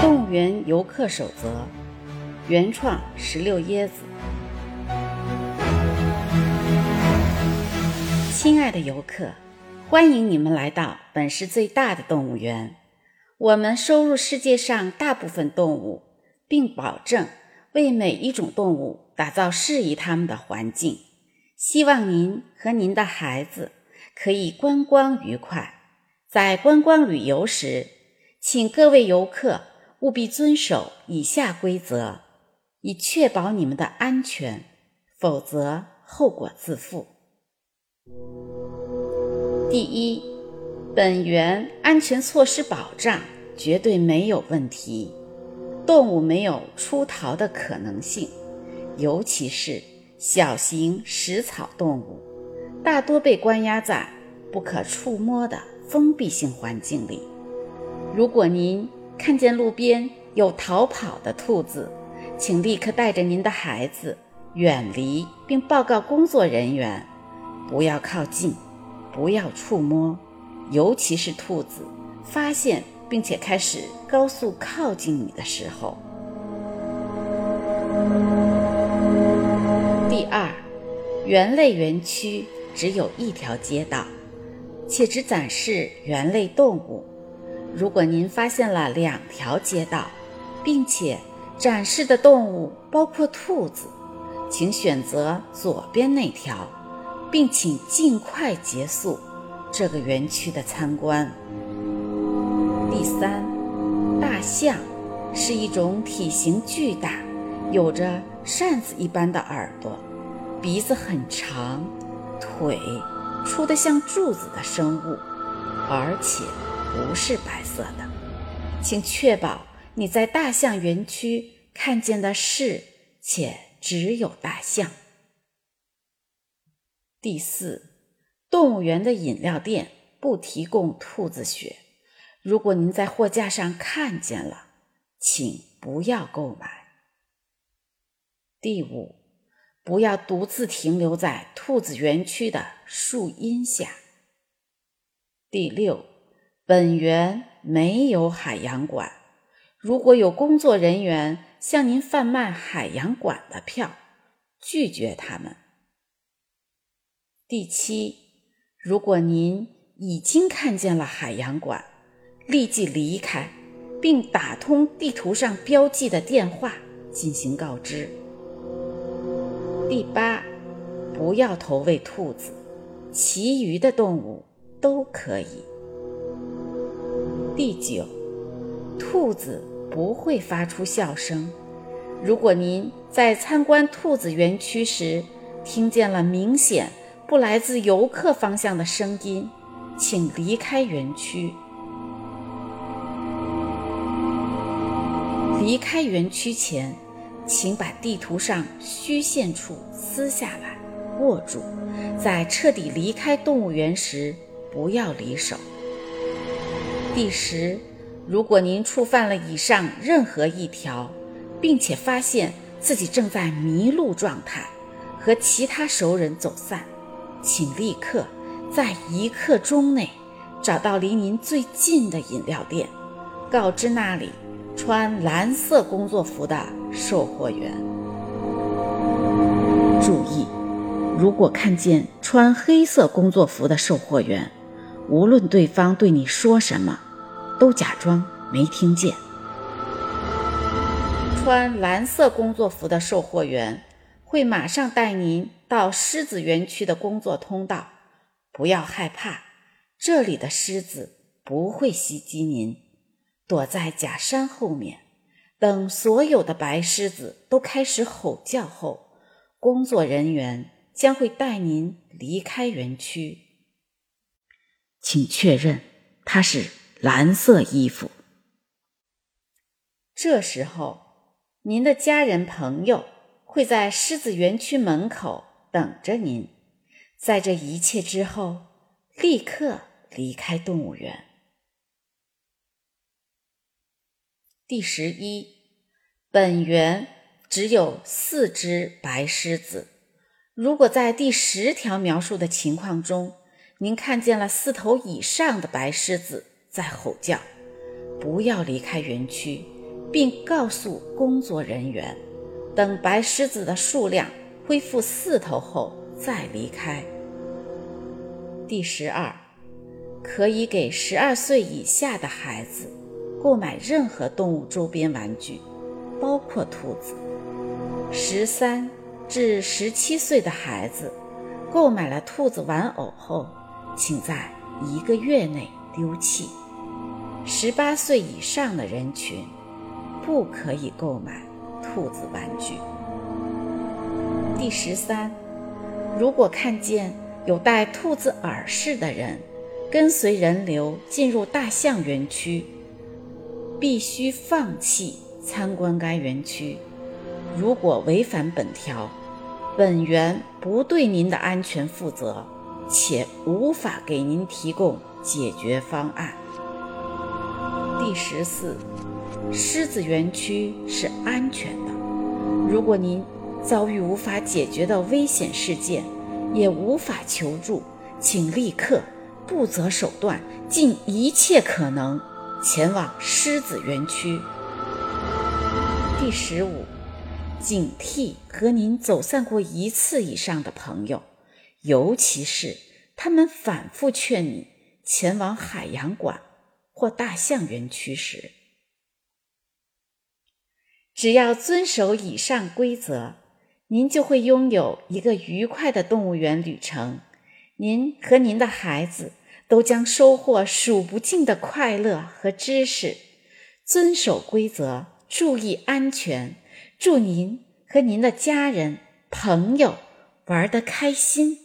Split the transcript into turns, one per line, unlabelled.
动物园游客守则，原创石榴椰子。亲爱的游客，欢迎你们来到本市最大的动物园。我们收入世界上大部分动物，并保证为每一种动物打造适宜它们的环境。希望您和您的孩子可以观光愉快。在观光旅游时，请各位游客。务必遵守以下规则，以确保你们的安全，否则后果自负。第一，本园安全措施保障绝对没有问题，动物没有出逃的可能性，尤其是小型食草动物，大多被关押在不可触摸的封闭性环境里。如果您看见路边有逃跑的兔子，请立刻带着您的孩子远离，并报告工作人员。不要靠近，不要触摸，尤其是兔子发现并且开始高速靠近你的时候。第二，猿类园区只有一条街道，且只展示猿类动物。如果您发现了两条街道，并且展示的动物包括兔子，请选择左边那条，并请尽快结束这个园区的参观。第三，大象是一种体型巨大、有着扇子一般的耳朵、鼻子很长、腿粗得像柱子的生物，而且。不是白色的，请确保你在大象园区看见的是且只有大象。第四，动物园的饮料店不提供兔子血。如果您在货架上看见了，请不要购买。第五，不要独自停留在兔子园区的树荫下。第六。本园没有海洋馆。如果有工作人员向您贩卖海洋馆的票，拒绝他们。第七，如果您已经看见了海洋馆，立即离开，并打通地图上标记的电话进行告知。第八，不要投喂兔子，其余的动物都可以。第九，兔子不会发出笑声。如果您在参观兔子园区时听见了明显不来自游客方向的声音，请离开园区。离开园区前，请把地图上虚线处撕下来，握住。在彻底离开动物园时，不要离手。第十，如果您触犯了以上任何一条，并且发现自己正在迷路状态，和其他熟人走散，请立刻在一刻钟内找到离您最近的饮料店，告知那里穿蓝色工作服的售货员。注意，如果看见穿黑色工作服的售货员。无论对方对你说什么，都假装没听见。穿蓝色工作服的售货员会马上带您到狮子园区的工作通道。不要害怕，这里的狮子不会袭击您。躲在假山后面，等所有的白狮子都开始吼叫后，工作人员将会带您离开园区。请确认它是蓝色衣服。这时候，您的家人朋友会在狮子园区门口等着您。在这一切之后，立刻离开动物园。第十一，本园只有四只白狮子。如果在第十条描述的情况中，您看见了四头以上的白狮子在吼叫，不要离开园区，并告诉工作人员，等白狮子的数量恢复四头后再离开。第十二，可以给十二岁以下的孩子购买任何动物周边玩具，包括兔子。十三至十七岁的孩子购买了兔子玩偶后，请在一个月内丢弃。十八岁以上的人群不可以购买兔子玩具。第十三，如果看见。有戴兔子耳饰的人跟随人流进入大象园区，必须放弃参观该园区。如果违反本条，本园不对您的安全负责，且无法给您提供解决方案。第十四，狮子园区是安全的。如果您遭遇无法解决的危险事件，也无法求助，请立刻不择手段，尽一切可能前往狮子园区。第十五，警惕和您走散过一次以上的朋友，尤其是他们反复劝你前往海洋馆或大象园区时。只要遵守以上规则。您就会拥有一个愉快的动物园旅程，您和您的孩子都将收获数不尽的快乐和知识。遵守规则，注意安全，祝您和您的家人、朋友玩得开心。